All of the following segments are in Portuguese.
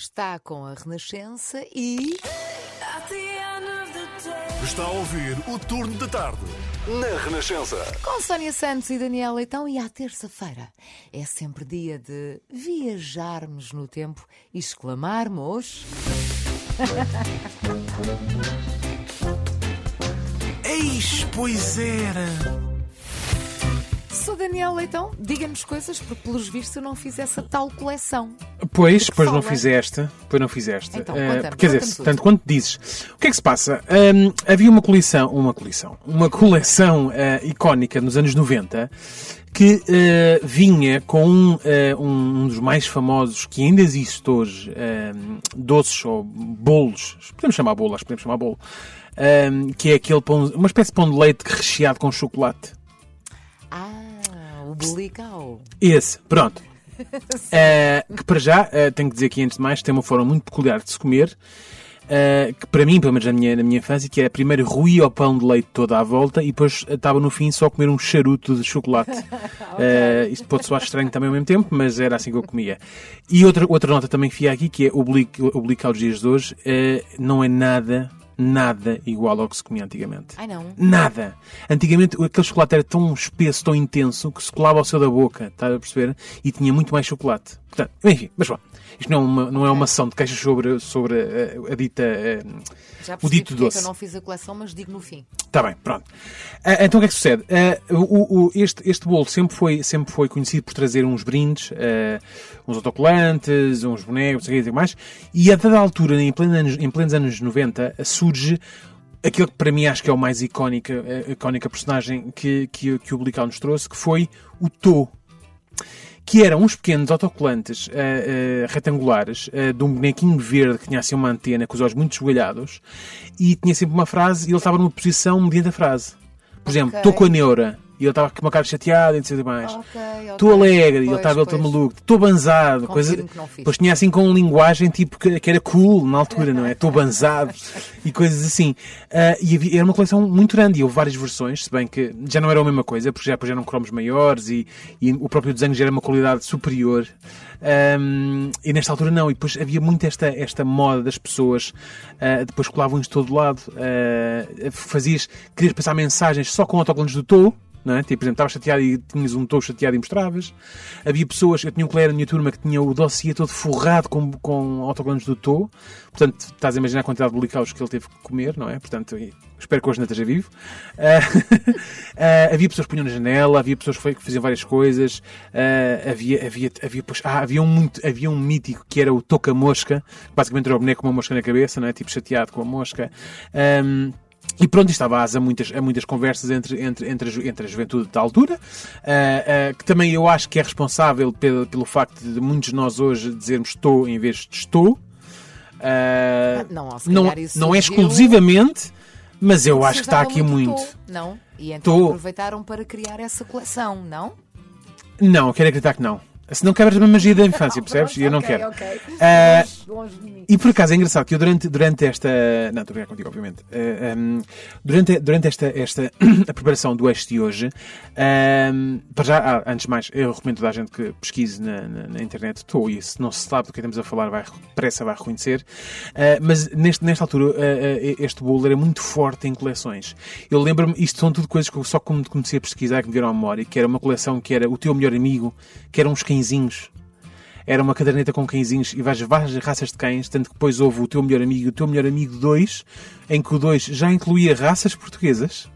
Está com a Renascença e. Está a ouvir o turno da tarde na Renascença. Com Sónia Santos e Daniel Leitão, e à terça-feira é sempre dia de viajarmos no tempo e exclamarmos. Eis, pois era. Daniel Leitão, diga-nos coisas, porque pelos vistos eu não fiz essa tal coleção. Pois, pois não fala? fizeste. Pois não fizeste. Então, conta-me, quer dizer, tudo. tanto quanto dizes. O que é que se passa? Hum, havia uma coleção, uma coleção, uma coleção eh, icónica nos anos 90 que eh, vinha com um, um- um dos mais famosos que ainda existe hoje, doces ou bolos, podemos chamar bolo, acho que podemos chamar bolo, que é aquele pão, uma espécie de pão de leite recheado com chocolate. Bulical. Esse, pronto. Eh, que para já, eh, tenho que dizer aqui antes de mais, tem uma forma muito peculiar de se comer, eh, que para mim, pelo menos na minha, na minha infância, que era primeiro ruir o pão de leite toda à volta e depois estava no fim só comer um charuto de chocolate. Eh, isto pode soar estranho também ao mesmo tempo, mas era assim que eu comia. E outra, outra nota também que fica aqui, que é o blic, o blic aos dias de hoje, eh, não é nada, nada igual ao que se comia antigamente. Ai não. Nada. Antigamente aquele chocolate era tão espesso, tão intenso, que se colava ao céu da boca, está a perceber? E tinha muito mais chocolate. Portanto, enfim, mas bom. Isto não é uma, não é uma ação de queixas sobre, sobre a, a dita. eh, Já o dito doce. eu não fiz a coleção, mas digo no fim. Está bem, pronto. Ah, então o que é que sucede? Ah, o- o- este, este bolo sempre foi, sempre foi conhecido por trazer uns brindes, ah, uns autocolantes, uns bonecos, não sei o que mais. E a dada altura, em plenos anos, em plenos anos 90, surge aquele que para mim acho que é o mais icónico, a icónica personagem que, que, que o Blical nos trouxe, que foi o To que eram uns pequenos autocolantes ah, ah, retangulares ah, de um bonequinho verde que tinha assim uma antena com os olhos muito esbugalhados e tinha sempre uma frase e ele estava numa posição mediante a frase. Por exemplo, estou com a neura e ele estava com uma cara chateada e não sei mais. Ok, ok. Estou alegre e ele Pois, estava todo pois. maluco. Estou banzado. Confirmo Coisa... Depois tinha assim com linguagem tipo que, que era cool na altura, não é? Estou banzado e coisas assim. Ah, e havia- era uma coleção muito grande e houve várias versões, se bem que já não era a mesma coisa, porque já, depois já eram cromos maiores e, e o próprio desenho já era uma qualidade superior. Ahm, e nesta altura não, e depois havia muito esta, esta moda das pessoas, ah, depois colavam isto de todo lado, ah, fazias, querias passar mensagens só com autocolantes do Tou, é? Tipo, por exemplo, estavas chateado e tinhas um Tou chateado e mostravas. Havia pessoas, eu tinha um colega na minha turma que tinha o dossiê todo forrado com, com autocolantes do Tou, portanto, estás a imaginar a quantidade de blicaus que ele teve que comer, não é? Portanto, espero que hoje não esteja vivo. Ah, ah, havia pessoas que punham na janela, havia pessoas que fa- que faziam várias coisas, ah, havia, havia, havia, pois, ah, havia, um muito, havia um mítico que era o Toca-Mosca, basicamente era o boneco com uma mosca na cabeça, não é? Tipo chateado com a mosca. Ahm, e pronto, estava asa a muitas, a muitas conversas entre, entre, entre, a, ju- entre a juventude da altura, ah, ah, que também eu acho que é responsável pelo, pelo facto de muitos de nós hoje dizermos estou em vez de estou. Ah, não, não, não é exclusivamente, mas eu acho que está aqui muito. Tô, não? E então Tô. aproveitaram para criar essa coleção, não? Não, quero acreditar que não. Se não quebras a magia da infância, percebes? E eu não Ok, quero. ok. Ah, Longe- longe. E por acaso é engraçado que eu durante, durante esta. Não, estou a brincar contigo, obviamente. Eh, um, durante durante esta, esta a preparação do eixo de hoje, um, para já, ah, antes de mais, eu recomendo toda a gente que pesquise na, na, na internet. Estou, e se não se sabe do que estamos a falar, vai, pressa vai reconhecer. Ah, mas neste, nesta altura, ah, ah, este bolo era muito forte em coleções. Eu lembro-me, isto são tudo coisas que eu só comecei a pesquisar que me vieram à memória, que era uma coleção que era o teu melhor amigo, que eram uns cãezinhos era uma caderneta com cãezinhos e várias, várias raças de cães, tanto que depois houve o teu melhor amigo e o teu melhor amigo 2, em que o 2 já incluía raças portuguesas.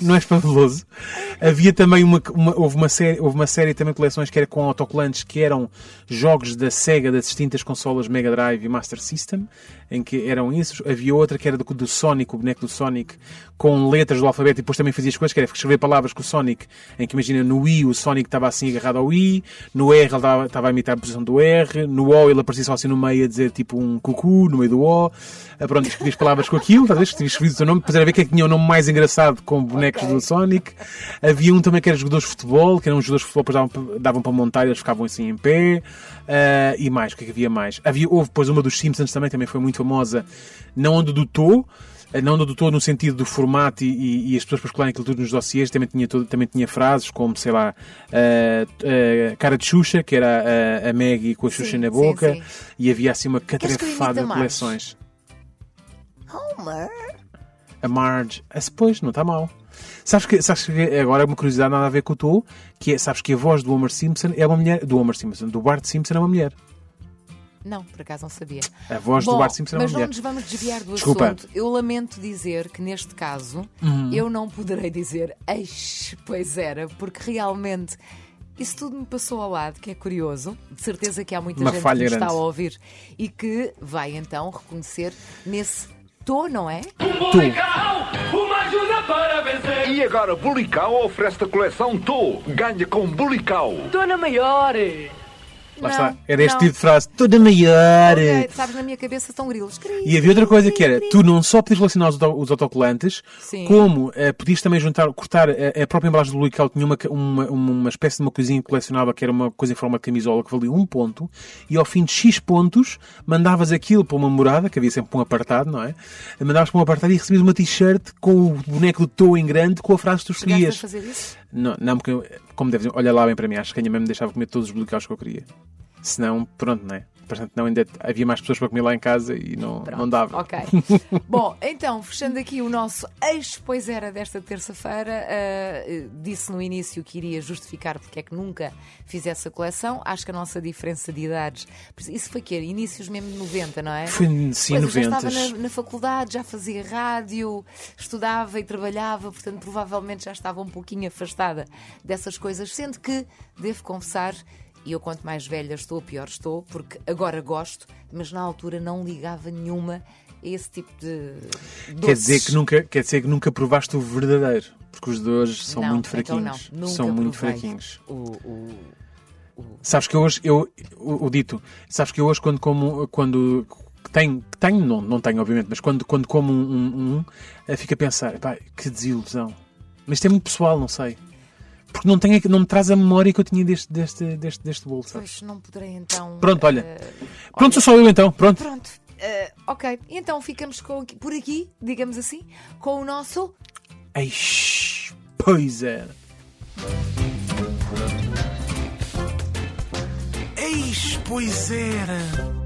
Não é fabuloso? Havia também uma, uma- houve, uma série, houve uma série também de coleções que era com autocolantes que eram jogos da Sega das distintas consolas Mega Drive e Master System, em que eram isso. Havia outra que era do, do Sonic, o boneco do Sonic, com letras do alfabeto e depois também fazia as coisas, que era escrever palavras com o Sonic, em que imagina no Wii o Sonic estava assim agarrado ao I, no R ele estava, estava a imitar a posição do R, no O ele aparecia só assim no meio a dizer tipo um cucu no meio do O. Ah, Pronto, escrevias palavras com aquilo, talvez escrevias o teu nome, depois era ver quem é que tinha o nome mais engraçado com bonecos do Sonic. Havia um também que era jogadores de futebol, que eram os jogadores de futebol, depois davam, davam para montar e eles ficavam assim em pé. Ah, e mais, o que é que havia mais? Havia, houve depois uma dos Simpsons também, também foi muito famosa, na onda do Tô, Não do doutor no sentido do formato e, e- e as pessoas para escolarem aquilo tudo nos dossiês, também tinha, todo- também tinha frases como, sei lá, eh, eh, cara de Xuxa, que era a, a Maggie com a Xuxa Sim, na sim, boca, sim. e havia assim uma que catrefada de coleções. Homer. A Marge, ah, pois, não está mal. Sabes que, sabes que agora uma curiosidade nada a ver com o Tô, que é, sabes que a voz do Homer Simpson é uma mulher, do Homer Simpson, do Bart Simpson é uma mulher. Não, por acaso não sabia. A voz Bom, do Bart Simpson é uma mas não mulher. nos vamos desviar do Desculpa. assunto. Eu lamento dizer que neste caso Uhum. eu não poderei dizer eis, pois era, porque realmente isso tudo me passou ao lado, que é curioso. De certeza que há muita Uma gente que está a ouvir e que vai então reconhecer nesse tom, não é? Bulical, uma ajuda para vencer. E agora Bulical oferece a coleção Tô. Ganha com Bulical. Dona Maior. Lá Não, está. Era este não. tipo de frase, toda maior. Ok, sabes, na minha cabeça estão grilos. E havia outra coisa que era, tu não só podias relacionar os, os autocolantes, Sim. como eh, podias também juntar, cortar a, a própria embalagem do Luical tinha uma, uma, uma espécie de uma coisinha colecionável que era uma coisa em forma de camisola que valia um ponto, e ao fim de X pontos mandavas aquilo para uma morada, que havia sempre um apartado, não é? Mandavas para um apartado e recebias uma t-shirt com o boneco do Tô em grande com a frase que tu escolhias. Não, não, porque, como dizer, olha lá bem para mim, acho que a minha mãe me deixava comer todos os bolicaus que eu queria. Senão, pronto, não é? Portanto, não, ainda havia mais pessoas para comer lá em casa e não, não dava. Ok. Bom, então, fechando aqui o nosso ex, pois era desta terça-feira, ah, disse no início que iria justificar porque é que nunca fizesse a coleção. Acho que a nossa diferença de idades. Isso foi que Inícios mesmo de 90, não é? Foi sim, Pois, eu já 90. estava na, na faculdade, já fazia rádio, estudava e trabalhava, portanto, provavelmente já estava um pouquinho afastada dessas coisas. Sendo que, devo confessar, e eu quanto mais velha estou, pior estou, porque agora gosto, mas na altura não ligava nenhuma a esse tipo de. Quer dizer, doces. que nunca, quer dizer que nunca provaste o verdadeiro. Porque os de hoje são Não, muito então não, fraquinhos. são muito fraquinhos. O, o- Sabes que eu hoje, eu, o, o dito, sabes que eu hoje quando como, quando tenho, tenho não, não tenho obviamente, mas quando, quando como um, um, um, fico a pensar, pá, que desilusão. Mas isto é muito pessoal, não sei. Porque não, tenho, não me traz a memória que eu tinha deste, deste, deste, deste bolo, sabes? Pois não poderei então. Pronto, olha. eh, Pronto, sou só eu então, pronto. Pronto, eh, ok. Então ficamos com, por aqui, digamos assim, com o nosso. Eish, pois é. Eis, pois era.